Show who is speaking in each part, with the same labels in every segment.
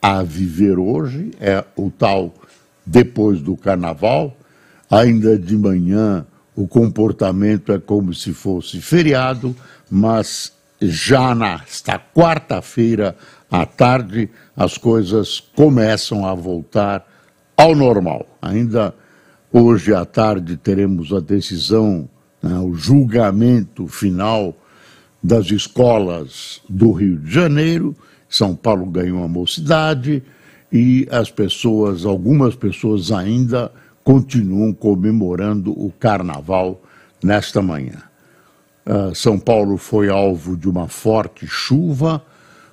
Speaker 1: a viver hoje, é o tal depois do carnaval. Ainda de manhã o comportamento é como se fosse feriado, mas já nesta quarta-feira à tarde as coisas começam a voltar ao normal. Ainda hoje à tarde teremos a decisão, né, o julgamento final das escolas do Rio de Janeiro são Paulo ganhou a mocidade e as pessoas, algumas pessoas ainda continuam comemorando o carnaval nesta manhã. Uh, São Paulo foi alvo de uma forte chuva,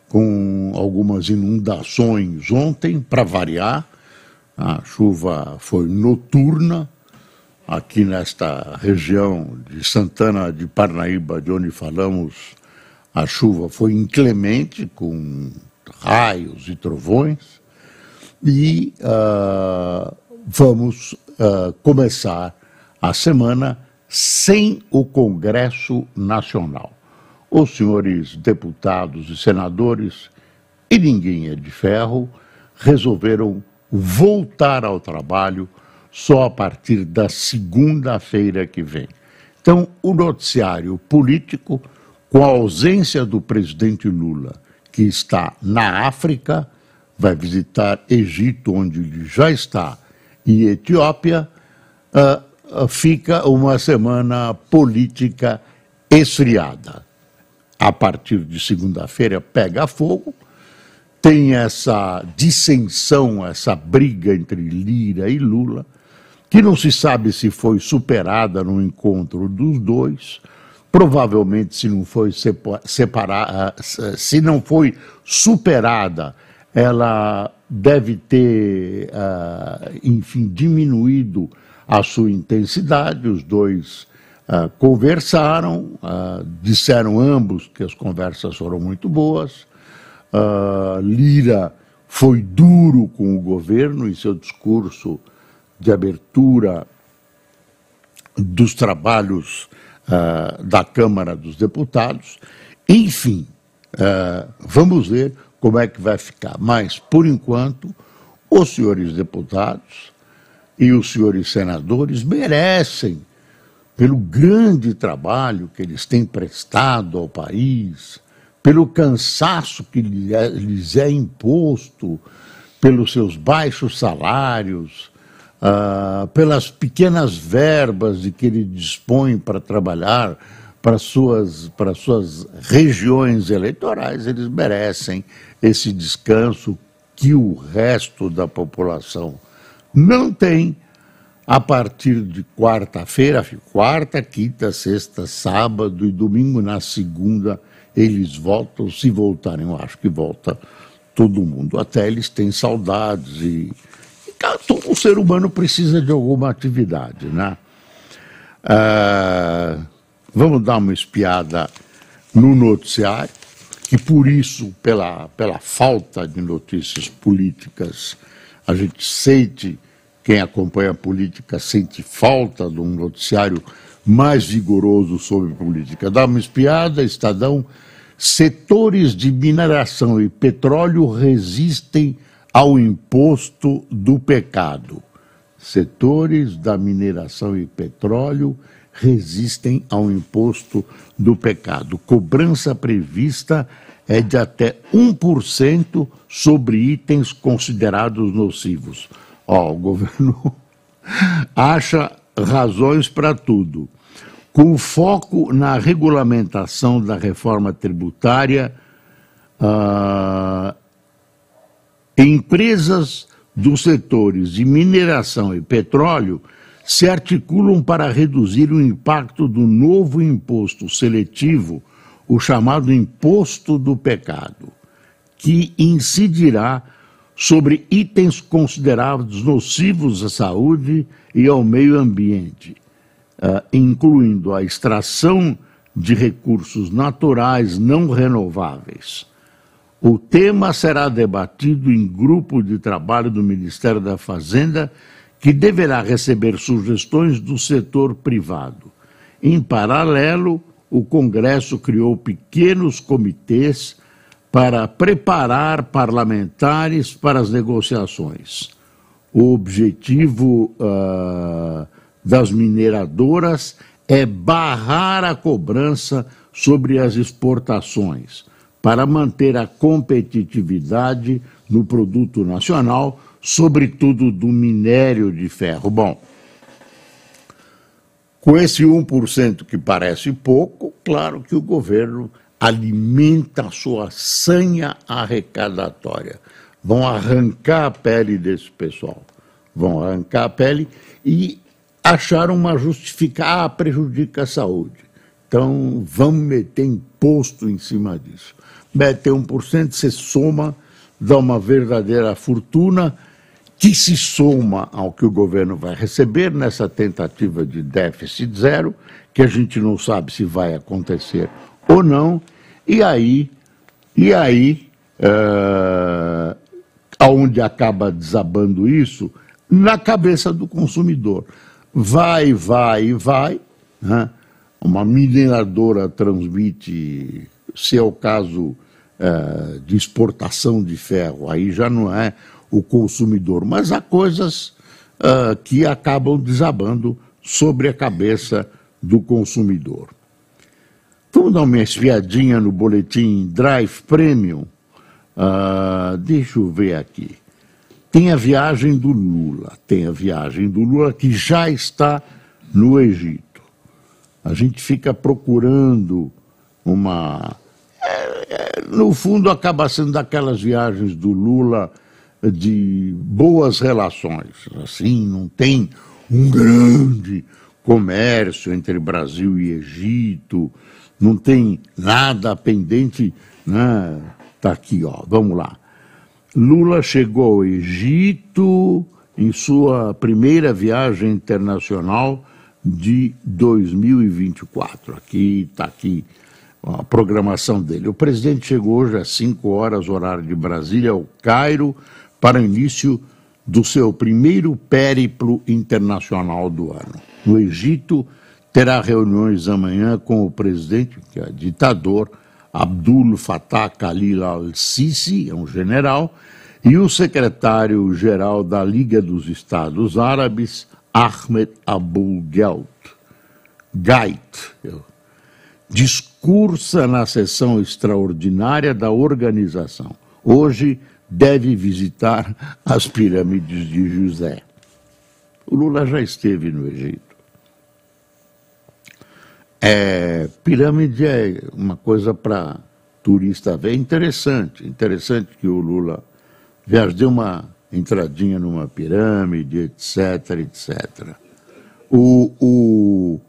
Speaker 1: com algumas inundações ontem, para variar. A chuva foi noturna, aqui nesta região de Santana de Parnaíba, de onde falamos, a chuva foi inclemente, com raios e trovões, e uh, vamos uh, começar a semana sem o Congresso Nacional. Os senhores deputados e senadores, e ninguém é de ferro, resolveram voltar ao trabalho só a partir da segunda-feira que vem. Então, o noticiário político com a ausência do presidente Lula, que está na África, vai visitar Egito, onde ele já está, e Etiópia, uh, fica uma semana política esfriada. A partir de segunda-feira pega fogo, tem essa dissensão, essa briga entre Lira e Lula, que não se sabe se foi superada no encontro dos dois provavelmente se não foi separada, se não foi superada, ela deve ter, ah, enfim, diminuído a sua intensidade. Os dois ah, conversaram, ah, disseram ambos que as conversas foram muito boas. Lira foi duro com o governo em seu discurso de abertura dos trabalhos uh, da Câmara dos Deputados. Enfim, uh, vamos ver como é que vai ficar. Mas, por enquanto, os senhores deputados e os senhores senadores merecem, pelo grande trabalho que eles têm prestado ao país, pelo cansaço que lhes é imposto, pelos seus baixos salários, ah, pelas pequenas verbas de que ele dispõe para trabalhar para suas, para suas regiões eleitorais, eles merecem esse descanso que o resto da população não tem a partir de quarta-feira, quarta, quinta, sexta, sábado e domingo, na segunda, eles voltam, se voltarem, eu acho que volta todo mundo. Até eles têm saudades e todo ser humano precisa de alguma atividade, né? Ah, vamos dar uma espiada no noticiário, que por isso, pela, pela falta de notícias políticas, a gente sente, quem acompanha a política, sente falta de um noticiário mais vigoroso sobre política. Dá uma espiada, Estadão, setores de mineração e petróleo resistem ao imposto do pecado. Setores da mineração e petróleo resistem ao imposto do pecado. Cobrança prevista é de até 1% sobre itens considerados nocivos. Ó, o governo acha razões para tudo. Com foco na regulamentação da reforma tributária, uh, Empresas dos setores de mineração e petróleo se articulam para reduzir o impacto do novo imposto seletivo, o chamado imposto do pecado, que incidirá sobre itens considerados nocivos à saúde e ao meio ambiente, uh, incluindo a extração de recursos naturais não renováveis. O tema será debatido em grupo de trabalho do Ministério da Fazenda, que deverá receber sugestões do setor privado. Em paralelo, o Congresso criou pequenos comitês para preparar parlamentares para as negociações. O objetivo uh, das mineradoras é barrar a cobrança sobre as exportações, para manter a competitividade no produto nacional, sobretudo do minério de ferro. Bom, com esse 1% que parece pouco, claro que o governo alimenta a sua sanha arrecadatória. Vão arrancar a pele desse pessoal. Vão arrancar a pele e achar uma justificação. Ah, prejudica a saúde. Então, vamos meter imposto em cima disso. Mete 1%, você soma, dá uma verdadeira fortuna que se soma ao que o governo vai receber nessa tentativa de déficit zero, que a gente não sabe se vai acontecer ou não, e aí, e aí, é, aonde acaba desabando isso? Na cabeça do consumidor. Vai, vai, vai. Né? Uma mineradora transmite, se é o caso é, de exportação de ferro, aí já não é o consumidor, mas há coisas uh, que acabam desabando sobre a cabeça do consumidor. Vamos dar uma espiadinha no boletim Drive Premium. Uh, deixa eu ver aqui. Tem a viagem do Lula, tem a viagem do Lula que já está no Egito. A gente fica procurando uma. É, é, no fundo, acaba sendo daquelas viagens do Lula de boas relações. Assim, não tem um grande comércio entre Brasil e Egito, não tem nada pendente, né? Tá aqui, ó. Vamos lá. Lula chegou ao Egito em sua primeira viagem internacional de 2024. Aqui está aqui a programação dele. O presidente chegou hoje às 5 horas, horário de Brasília, ao Cairo, para o início do seu primeiro périplo internacional do ano. No Egito, terá reuniões amanhã com o presidente, que é ditador, Abdul Fattah Khalil al-Sisi, é um general, e o secretário-geral da Liga dos Estados Árabes, Ahmed Abul. Gait, discursa na sessão extraordinária da organização. Hoje, deve visitar as pirâmides de José. O Lula já esteve no Egito. É, pirâmide é uma coisa para turista ver. É interessante, interessante que o Lula viaje, deu uma entradinha numa pirâmide, etc, etc. O, o,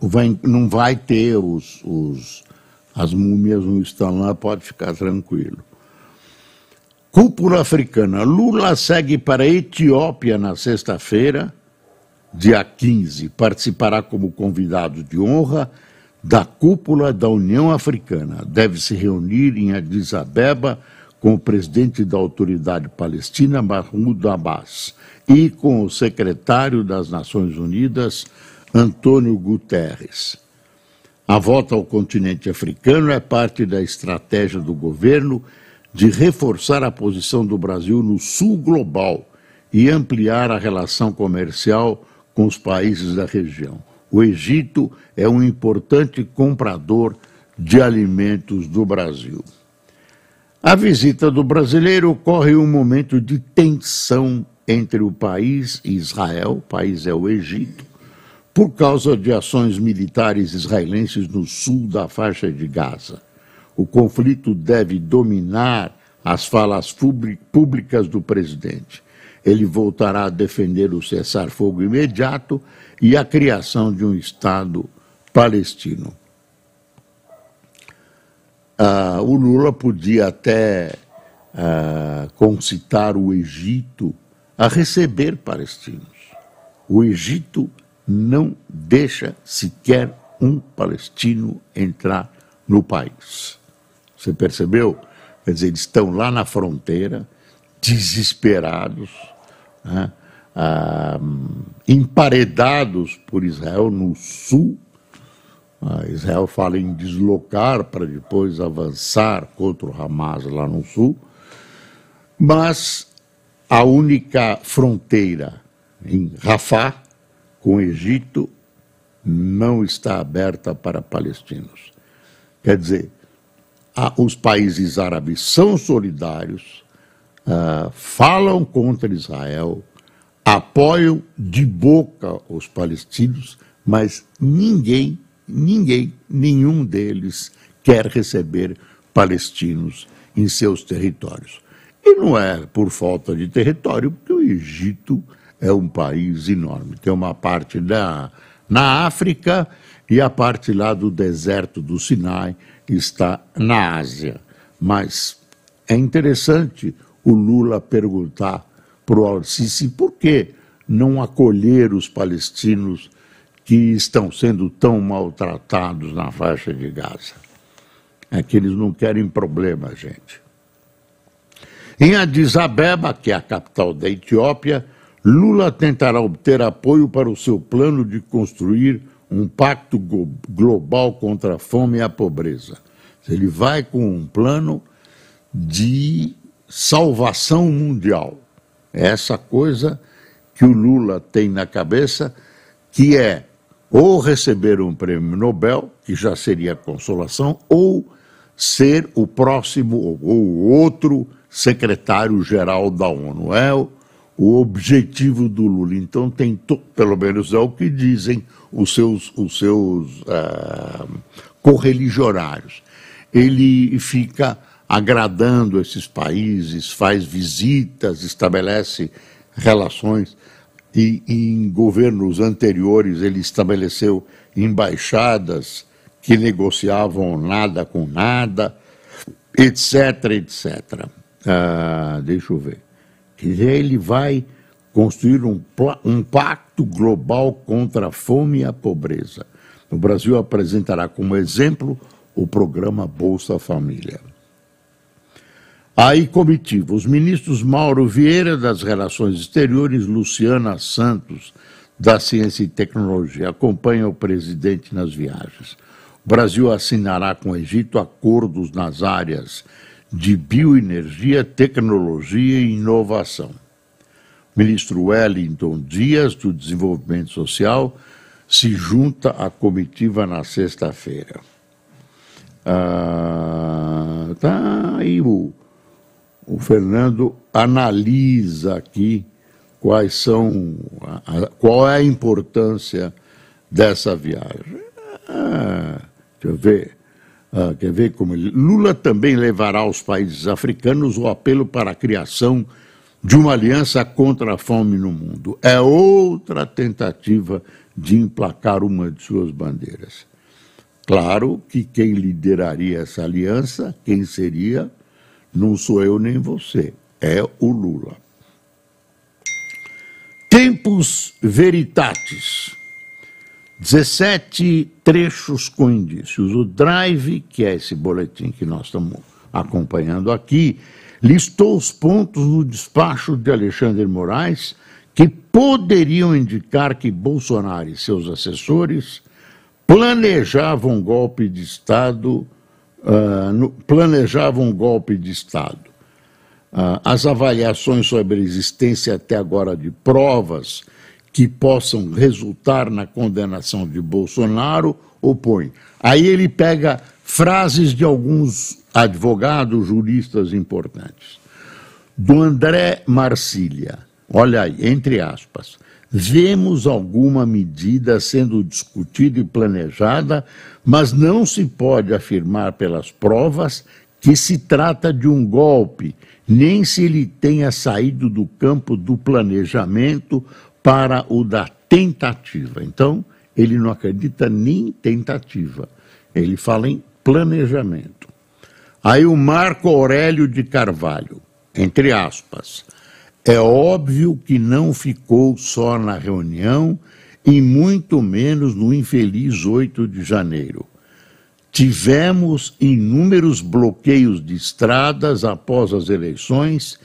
Speaker 1: vai, não vai ter os, os as múmias não estão lá, pode ficar tranquilo. Cúpula africana. Lula segue para a Etiópia na sexta-feira, dia 15. Participará como convidado de honra da cúpula da União Africana. Deve se reunir em Addis Abeba com o presidente da autoridade palestina, Mahmoud Abbas, e com o secretário das Nações Unidas, Antônio Guterres. A volta ao continente africano é parte da estratégia do governo de reforçar a posição do Brasil no sul global e ampliar a relação comercial com os países da região. O Egito é um importante comprador de alimentos do Brasil. A visita do brasileiro ocorre em um momento de tensão entre o país e Israel, o país é o Egito, por causa de ações militares israelenses no sul da faixa de Gaza. O conflito deve dominar as falas públicas do presidente. Ele voltará a defender o cessar-fogo imediato e a criação de um Estado palestino. Ah, o Lula podia até uh, concitar o Egito a receber palestinos. O Egito não deixa sequer um palestino entrar no país. Você percebeu? Quer dizer, eles estão lá na fronteira, desesperados, né? ah, emparedados por Israel no sul. Ah, Israel fala em deslocar para depois avançar contra o Hamas lá no sul. Mas a única fronteira em Rafah com o Egito não está aberta para palestinos. Quer dizer, os países árabes são solidários, uh, falam contra Israel, apoiam de boca os palestinos, mas ninguém, ninguém, nenhum deles quer receber palestinos em seus territórios. E não é por falta de território, porque o Egito é um país enorme. Tem uma parte na África e a parte lá do deserto do Sinai está na Ásia. Mas é interessante o Lula perguntar para o Al-Sisi por que não acolher os palestinos que estão sendo tão maltratados na faixa de Gaza. É que eles não querem problema, gente. Em Addis Abeba, que é a capital da Etiópia, Lula tentará obter apoio para o seu plano de construir um pacto global contra a fome e a pobreza. Ele vai com um plano de salvação mundial. É essa coisa que o Lula tem na cabeça, que é ou receber um prêmio Nobel, que já seria consolação, ou ser o próximo ou outro secretário-geral da ONU. É o, o objetivo do Lula. Então, tem pelo menos é o que dizem os seus, os seus uh, correligionários. Ele fica agradando esses países, faz visitas, estabelece relações. E em governos anteriores ele estabeleceu embaixadas que negociavam nada com nada, etc, etc. Ah, deixa eu ver ele vai construir um, um pacto global contra a fome e a pobreza. O Brasil apresentará como exemplo o programa Bolsa Família. Aí comitiva, os ministros Mauro Vieira das Relações Exteriores, Luciana Santos da Ciência e Tecnologia acompanham o presidente nas viagens. O Brasil assinará com o Egito acordos nas áreas de bioenergia, tecnologia e inovação. O ministro Wellington Dias, do Desenvolvimento Social, se junta à comitiva na sexta-feira. Ah, tá aí o, o Fernando analisa aqui quais são, a, qual é a importância dessa viagem. Ah, deixa eu ver. Ah, quer ver como ele... Lula também levará aos países africanos o apelo para a criação de uma aliança contra a fome no mundo. É outra tentativa de emplacar uma de suas bandeiras. Claro que quem lideraria essa aliança, quem seria, não sou eu nem você, é o Lula. Tempus Veritatis. 17 trechos com indícios. O Drive, que é esse boletim que nós estamos acompanhando aqui, listou os pontos no despacho de Alexandre Moraes que poderiam indicar que Bolsonaro e seus assessores planejavam um golpe de Estado, uh, no, planejavam um golpe de Estado. Uh, as avaliações sobre a existência até agora de provas que possam resultar na condenação de Bolsonaro opõe. Aí ele pega frases de alguns advogados, juristas importantes. Do André Marcília, olha aí, entre aspas, vemos alguma medida sendo discutida e planejada, mas não se pode afirmar pelas provas que se trata de um golpe, nem se ele tenha saído do campo do planejamento para o da tentativa. Então, ele não acredita nem em tentativa, ele fala em planejamento. Aí o Marco Aurélio de Carvalho, entre aspas, é óbvio que não ficou só na reunião e muito menos no infeliz 8 de janeiro. Tivemos inúmeros bloqueios de estradas após as eleições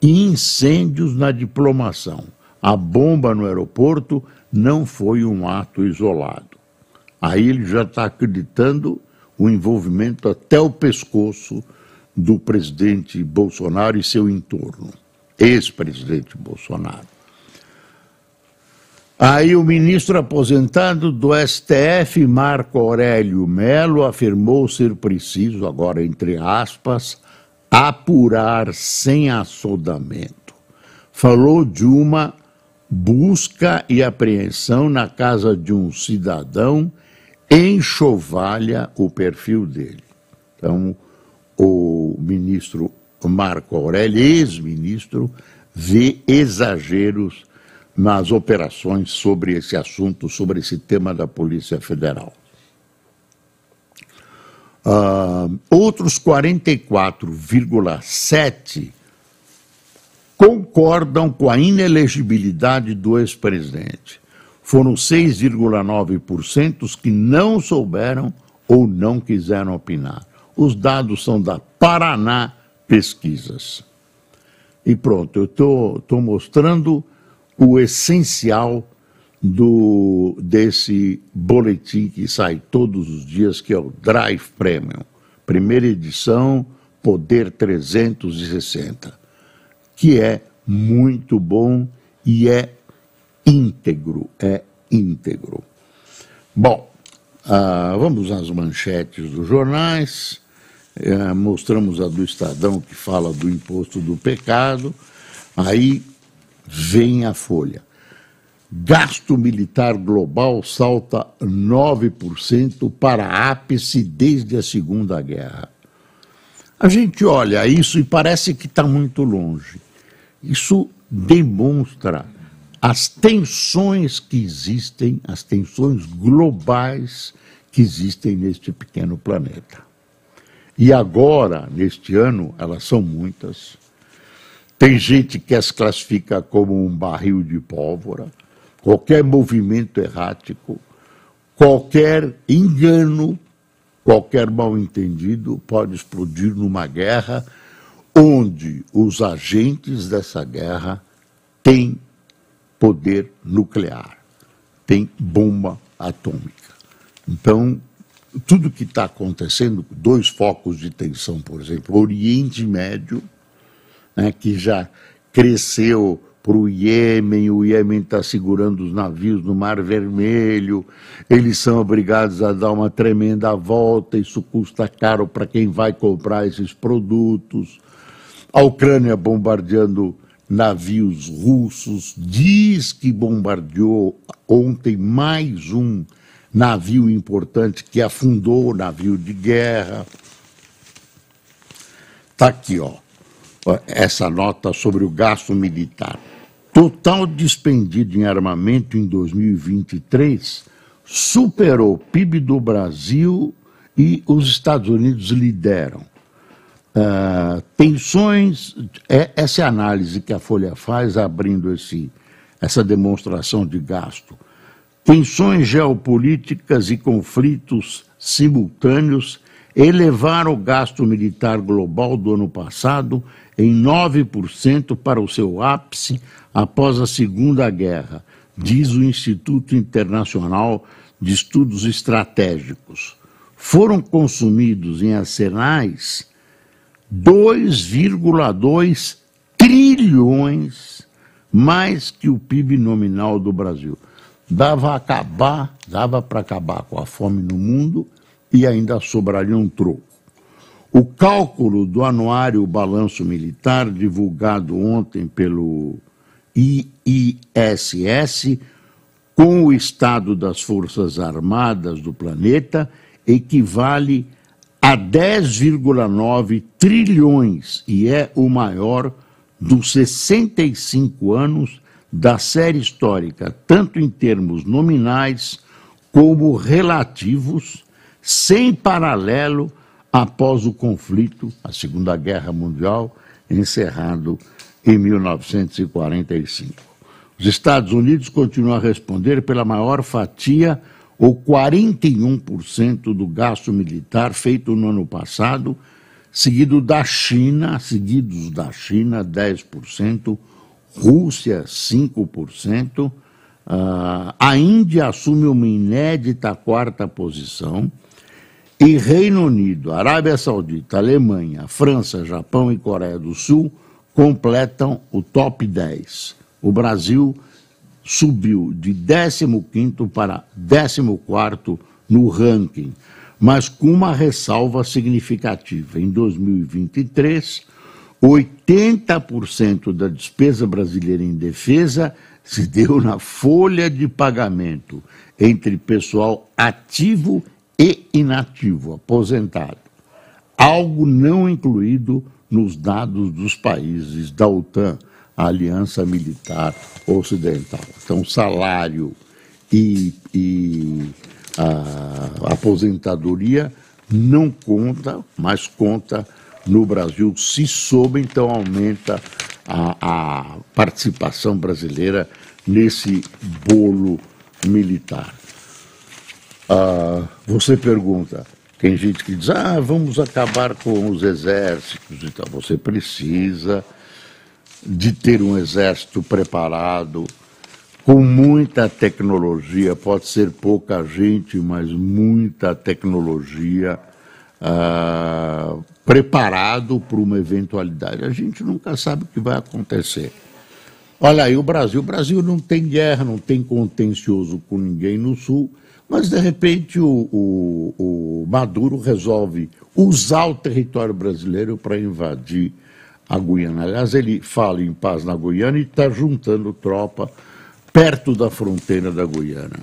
Speaker 1: e incêndios na diplomação. A bomba no aeroporto não foi um ato isolado. Aí ele já está acreditando o envolvimento até o pescoço do presidente Bolsonaro e seu entorno, ex-presidente Bolsonaro. Aí o ministro aposentado do STF, Marco Aurélio Melo, afirmou ser preciso, agora entre aspas, apurar sem assodamento. Falou de uma busca e apreensão na casa de um cidadão enxovalha o perfil dele. Então, o ministro Marco Aurélio, ex-ministro, vê exageros nas operações sobre esse assunto, sobre esse tema da Polícia Federal. Uh, outros 44,7 concordam com a inelegibilidade do ex-presidente. Foram 6,9% os que não souberam ou não quiseram opinar. Os dados são da Paraná Pesquisas. E pronto, eu estou mostrando o essencial do, desse boletim que sai todos os dias, que é o Drive Premium. Primeira edição, Poder 360, que é muito bom e é íntegro, é íntegro. Bom, ah, vamos às manchetes dos jornais. Eh, mostramos a do Estadão que fala do imposto do pecado. Aí vem a folha. Gasto militar global salta 9% para ápice desde a Segunda Guerra. A gente olha isso e parece que está muito longe. Isso demonstra as tensões que existem, as tensões globais que existem neste pequeno planeta. E agora, neste ano, elas são muitas. Tem gente que as classifica como um barril de pólvora, qualquer movimento errático, qualquer engano, qualquer mal-entendido pode explodir numa guerra onde os agentes dessa guerra têm poder nuclear, têm bomba atômica. Então, tudo que está acontecendo, dois focos de tensão, por exemplo, Oriente Médio né, que já cresceu para o Iêmen, o Iêmen está segurando os navios no Mar Vermelho, eles são obrigados a dar uma tremenda volta, isso custa caro para quem vai comprar esses produtos. A Ucrânia bombardeando navios russos, diz que bombardeou ontem mais um navio importante que afundou o navio de guerra. Está aqui, ó essa nota sobre o gasto militar. Total despendido em armamento em 2023 superou o PIB do Brasil e os Estados Unidos lideram. Uh, tensões, é, essa é análise que a Folha faz abrindo esse, essa demonstração de gasto. Tensões geopolíticas e conflitos simultâneos elevaram o gasto militar global do ano passado em 9% para o seu ápice após a Segunda Guerra, diz o Instituto Internacional de Estudos Estratégicos. Foram consumidos em arsenais 2,2 trilhões mais que o PIB nominal do Brasil. Dava acabar, dava para acabar com a fome no mundo e ainda sobraria um troco. O cálculo do anuário balanço militar, divulgado ontem pelo IISS, com o estado das Forças Armadas do planeta, equivale a 10,9 trilhões e é o maior dos 65 anos da série histórica, tanto em termos nominais como relativos, sem paralelo após o conflito, a Segunda Guerra Mundial, encerrado em 1945. Os Estados Unidos continuam a responder pela maior fatia, ou 41% do gasto militar feito no ano passado, seguido da China, seguidos da China, 10%, Rússia, 5%, uh, a Índia assume uma inédita quarta posição, e Reino Unido, Arábia Saudita, Alemanha, França, Japão e Coreia do Sul completam o top 10. O Brasil subiu de 15 para 14 no ranking, mas com uma ressalva significativa. Em 2023, 80% da despesa brasileira em defesa se deu na folha de pagamento entre pessoal ativo e inativo, aposentado, algo não incluído nos dados dos países da OTAN, a Aliança Militar Ocidental. Então, salário e, e a aposentadoria não conta, mas conta no Brasil. Se soube, então aumenta a, a participação brasileira nesse bolo militar. Ah, você pergunta, tem gente que diz, ah, vamos acabar com os exércitos. Então, você precisa de ter um exército preparado, com muita tecnologia, pode ser pouca gente, mas muita tecnologia, ah, preparado para uma eventualidade. A gente nunca sabe o que vai acontecer. Olha aí o Brasil. O Brasil não tem guerra, não tem contencioso com ninguém no Sul. Mas, de repente, o, o, o Maduro resolve usar o território brasileiro para invadir a Guiana. Aliás, ele fala em paz na Guiana e está juntando tropa perto da fronteira da Guiana.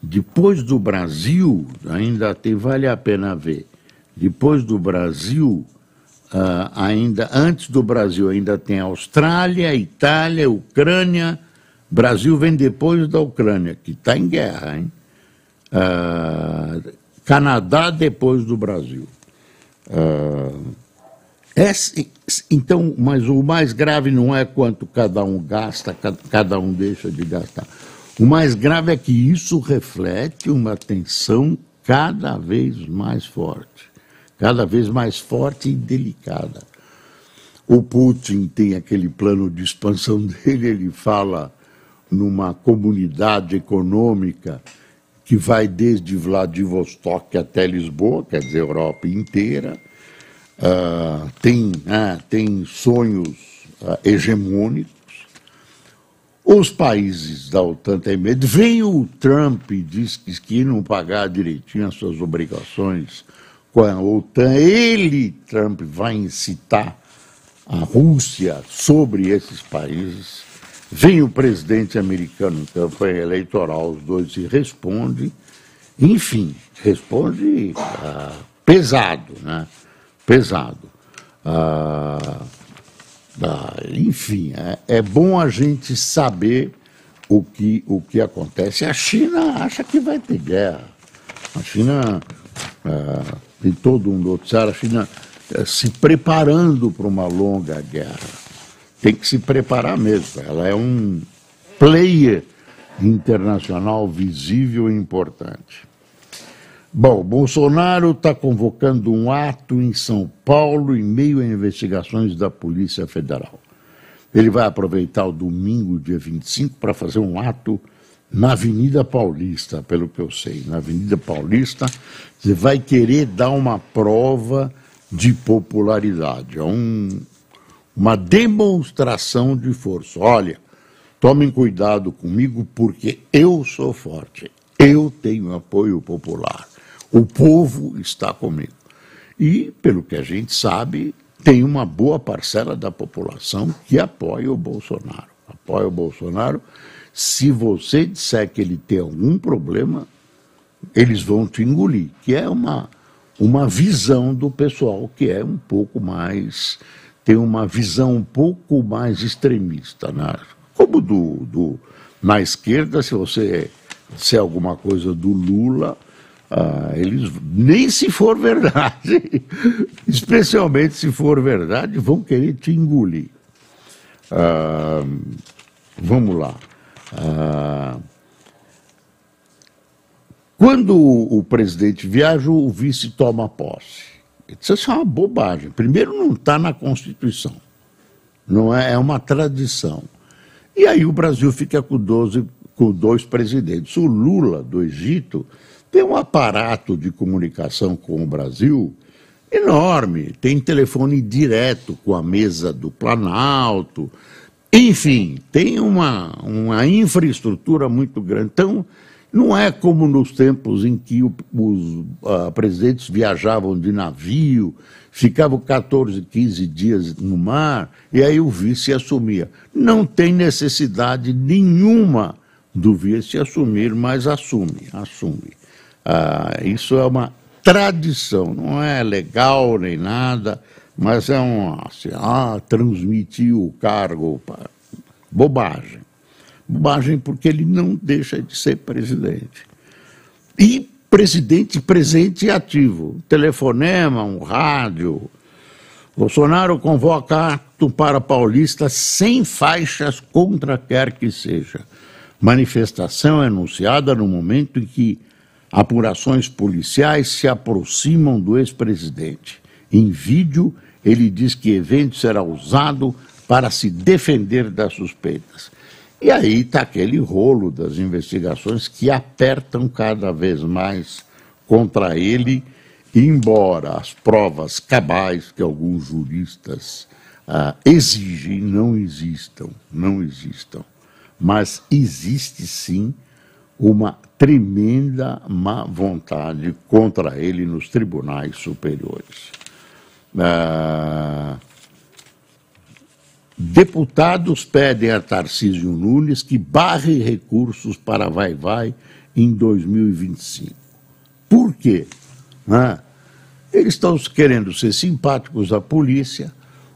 Speaker 1: Depois do Brasil, ainda tem, vale a pena ver, depois do Brasil, uh, ainda antes do Brasil, ainda tem Austrália, Itália, Ucrânia, Brasil vem depois da Ucrânia, que está em guerra, hein? Uh, Canadá depois do Brasil. Uh, esse, então, mas o mais grave não é quanto cada um gasta, cada um deixa de gastar. O mais grave é que isso reflete uma tensão cada vez mais forte, cada vez mais forte e delicada. O Putin tem aquele plano de expansão dele, ele fala numa comunidade econômica que vai desde Vladivostok até Lisboa, quer dizer, Europa inteira, uh, tem, uh, tem sonhos uh, hegemônicos. Os países da OTAN têm medo. Vem o Trump e diz que, que não pagar direitinho as suas obrigações com a OTAN, ele, Trump, vai incitar a Rússia sobre esses países Vem o presidente americano campanha eleitoral, os dois se respondem, enfim, responde ah, pesado, né? Pesado. Ah, ah, enfim, é, é, bom a gente saber o que, o que acontece. A China acha que vai ter guerra. A China ah, tem todo um noticiário, a China eh, se preparando para uma longa guerra tem que se preparar mesmo. Ela é um player internacional visível e importante. Bom, Bolsonaro está convocando um ato em São Paulo em meio a investigações da Polícia Federal. Ele vai aproveitar o domingo, dia 25, para fazer um ato na Avenida Paulista, pelo que eu sei. Na Avenida Paulista, você vai querer dar uma prova de popularidade. É um, uma demonstração de força. Olha, tomem cuidado comigo porque eu sou forte, eu tenho apoio popular, o povo está comigo. E, pelo que a gente sabe, tem uma boa parcela da população que apoia o Bolsonaro. Apoia o Bolsonaro. Se você disser que ele tem algum problema, eles vão te engolir, que é uma, uma visão do pessoal que é um pouco mais tem uma visão um pouco mais extremista, né? como do, do na esquerda, se você se alguma coisa do Lula, ah, eles, nem se for verdade, especialmente se for verdade, vão querer te engolir. Ah, vamos lá. Ah, quando o presidente viaja, o vice toma posse. Isso é uma bobagem. Primeiro, não está na Constituição. Não é, é uma tradição. E aí o Brasil fica com, 12, com dois presidentes. O Lula, do Egito, tem um aparato de comunicação com o Brasil enorme. Tem telefone direto com a mesa do Planalto. Enfim, tem uma, uma infraestrutura muito grande. Então, não é como nos tempos em que o, os uh, presidentes viajavam de navio, ficavam 14, 15 dias no mar e aí o vice assumia. Não tem necessidade nenhuma do vice assumir, mas assume, assume. Ah, isso é uma tradição, não é legal nem nada, mas é um assim, ah, transmitir o cargo, bobagem. Bobagem porque ele não deixa de ser presidente. E presidente presente e ativo. Telefonema, um rádio. Bolsonaro convoca ato para Paulista sem faixas contra quer que seja. Manifestação é anunciada no momento em que Apurações policiais se aproximam do ex-presidente. Em vídeo, ele diz que evento será usado para se defender das suspeitas. E aí está aquele rolo das investigações que apertam cada vez mais contra ele, embora as provas cabais que alguns juristas ah, exigem não existam, não existam. Mas existe sim uma tremenda má vontade contra ele nos tribunais superiores. Ah, deputados pedem a Tarcísio Nunes que barre recursos para Vai-Vai em 2025. Por quê? Ah, eles estão querendo ser simpáticos à polícia,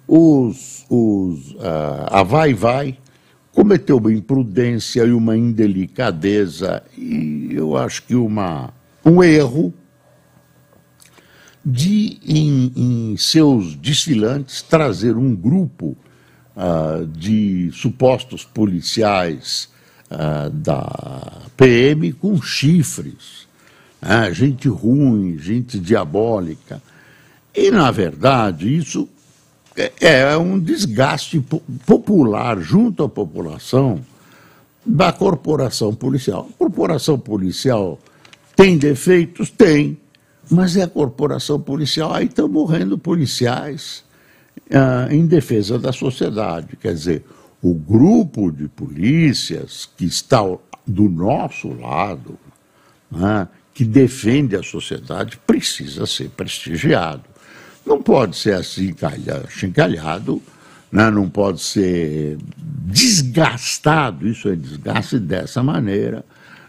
Speaker 1: os, os, ah, a Vai-Vai cometeu uma imprudência e uma indelicadeza e eu acho que uma, um erro de, em, em seus desfilantes, trazer um grupo uh, de supostos policiais uh, da PM com chifres, uh, gente ruim, gente diabólica. E, na verdade, isso é, é um desgaste popular junto à população da corporação policial. A corporação policial tem defeitos? Tem, mas é a corporação policial. Aí estão morrendo policiais ah, em defesa da sociedade. Quer dizer, o grupo de polícias que está do nosso lado, né, que defende a sociedade, precisa ser prestigiado. Não pode ser assim chincalhado, né? não pode ser desgastado, isso é desgaste dessa maneira,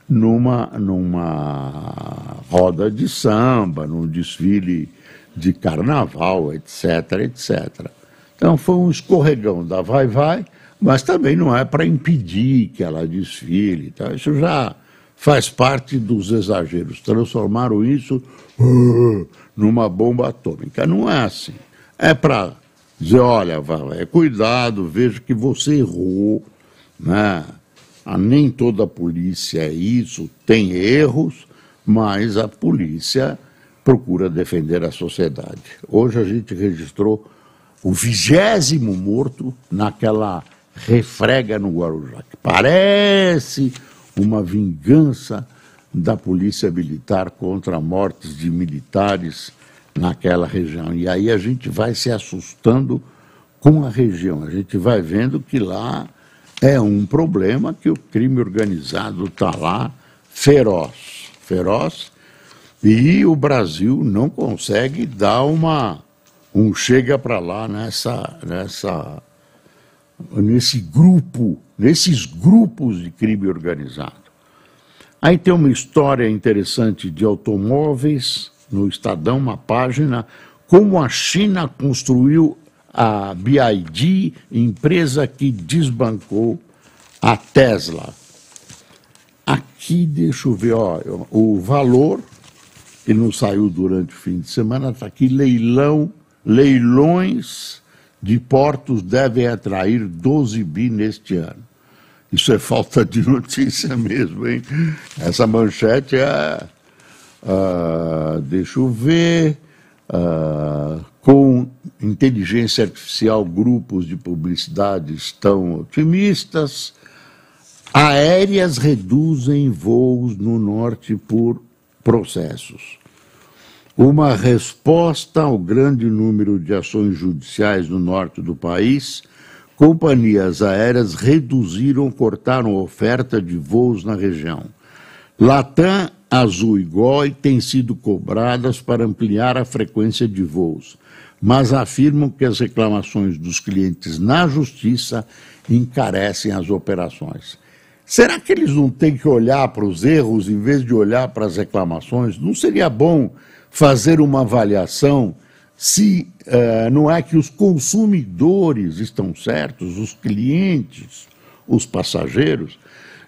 Speaker 1: numa, numa roda de samba, num desfile de carnaval, etc, etc. Então foi um escorregão da vai-vai, mas também não é para impedir que ela desfile. Tá? Isso já faz parte dos exageros. Transformaram isso numa bomba atômica. Não é assim. É para dizer, olha, é cuidado, veja que você errou, né? Ah, nem toda polícia é isso, tem erros, mas a polícia procura defender a sociedade. Hoje a gente registrou o vigésimo morto naquela refrega no Guarujá, que parece uma vingança da polícia militar contra mortes de militares naquela região. E aí a gente vai se assustando com a região, a gente vai vendo que lá é um problema que o crime organizado está lá feroz, feroz, e o Brasil não consegue dar uma um chega para lá nessa nessa nesse grupo, nesses grupos de crime organizado. Aí tem uma história interessante de automóveis no Estadão, uma página, como a China construiu a BID, empresa que desbancou a Tesla. Aqui, deixa eu ver, ó, o valor ele não saiu durante o fim de semana, está aqui, leilão, leilões de portos devem atrair 12 bi neste ano. Isso é falta de notícia mesmo, hein? Essa manchete é. Uh, deixa eu ver. Uh, com inteligência artificial, grupos de publicidade estão otimistas. Aéreas reduzem voos no norte por processos. Uma resposta ao grande número de ações judiciais no norte do país, companhias aéreas reduziram cortaram a oferta de voos na região. Latam, Azul e Goi têm sido cobradas para ampliar a frequência de voos, mas afirmam que as reclamações dos clientes na justiça encarecem as operações. Será que eles não têm que olhar para os erros em vez de olhar para as reclamações? Não seria bom fazer uma avaliação se uh, não é que os consumidores estão certos, os clientes, os passageiros?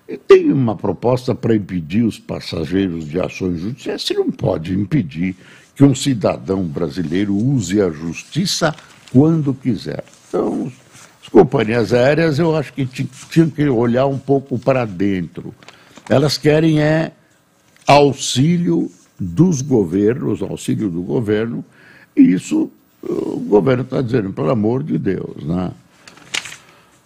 Speaker 1: E tem uma proposta para impedir os passageiros de ações judiciais. Você não pode impedir que um cidadão brasileiro use a justiça quando quiser. Então, companhias aéreas, eu acho que tinham que olhar um pouco para dentro. Elas querem é auxílio dos governos, auxílio do governo, e isso o governo está dizendo, pelo amor de Deus, né?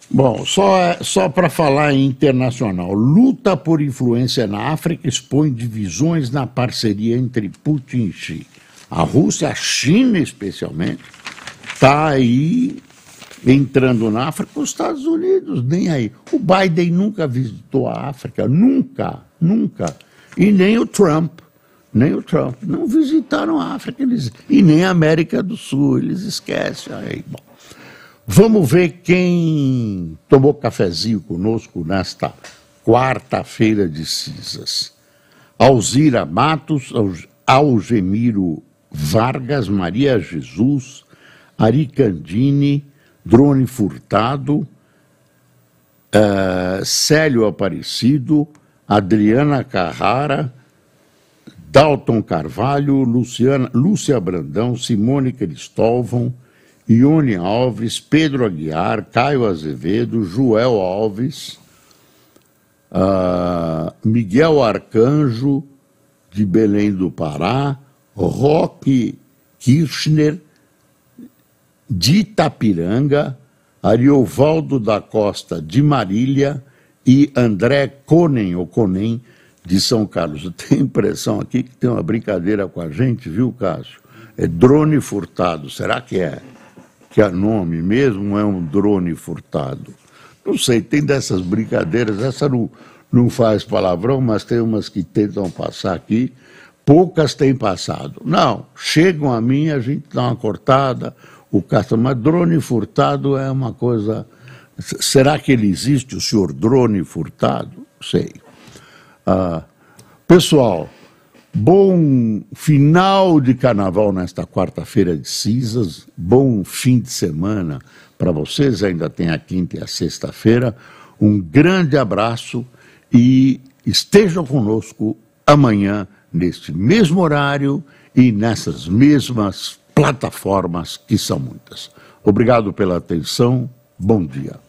Speaker 1: Bom, só, só para falar em internacional, luta por influência na África expõe divisões na parceria entre Putin e Xi. A Rússia, a China especialmente, está aí entrando na África, os Estados Unidos, nem aí. O Biden nunca visitou a África, nunca, nunca. E nem o Trump, nem o Trump. Não visitaram a África eles, e nem a América do Sul, eles esquecem. Aí, bom. Vamos ver quem tomou cafezinho conosco nesta quarta-feira de cinzas. Alzira Matos, Algemiro Vargas, Maria Jesus, Ari Candini, Drone Furtado, uh, Célio Aparecido, Adriana Carrara, Dalton Carvalho, Luciana, Lúcia Brandão, Simone Cristóvão, Ione Alves, Pedro Aguiar, Caio Azevedo, Joel Alves, uh, Miguel Arcanjo, de Belém do Pará, Roque Kirchner, de Itapiranga, Ariovaldo da Costa de Marília e André Conen, ou Conen, de São Carlos. Eu tenho a impressão aqui que tem uma brincadeira com a gente, viu, Cássio? É drone furtado. Será que é? Que é nome mesmo é um drone furtado? Não sei, tem dessas brincadeiras. Essa não, não faz palavrão, mas tem umas que tentam passar aqui. Poucas têm passado. Não, chegam a mim, a gente dá uma cortada, o caça. Mas drone furtado é uma coisa. Será que ele existe, o senhor drone furtado? Sei. Ah, pessoal, bom final de carnaval nesta quarta-feira de cinzas, bom fim de semana para vocês, ainda tem a quinta e a sexta-feira. Um grande abraço e estejam conosco amanhã, neste mesmo horário e nessas mesmas plataformas, que são muitas. Obrigado pela atenção, bom dia.